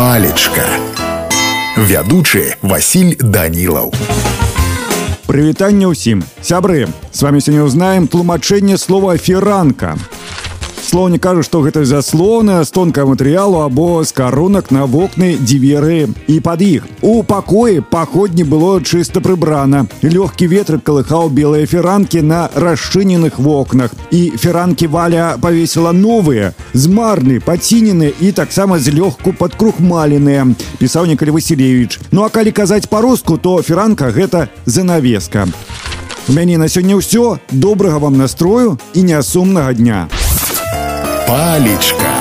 палечка вядучы Васіль данілаў Прывітанне ўсім сябры с вами сёння узнаем тлумачэнне слова фіранка Слоўні кажа, што гэта заслона з тонкага матэрыялу або з карунак на вокны дзверы і пад іх. У пакоі паходні было чыста прыбрана. Лёгкі ветрык калыхаў белыя феранкі на расчыненых вокнах. І феранкі валя павесіла новыя, змарны, пацінены і таксама злёгку падкрухмаленыя. Пісаў некалі Васілевіч. Ну а калі казаць па-руску, то феранка гэта занавеска. У мяне на сёння ўсё добрага вам настрою і нясумнага дня Палечка.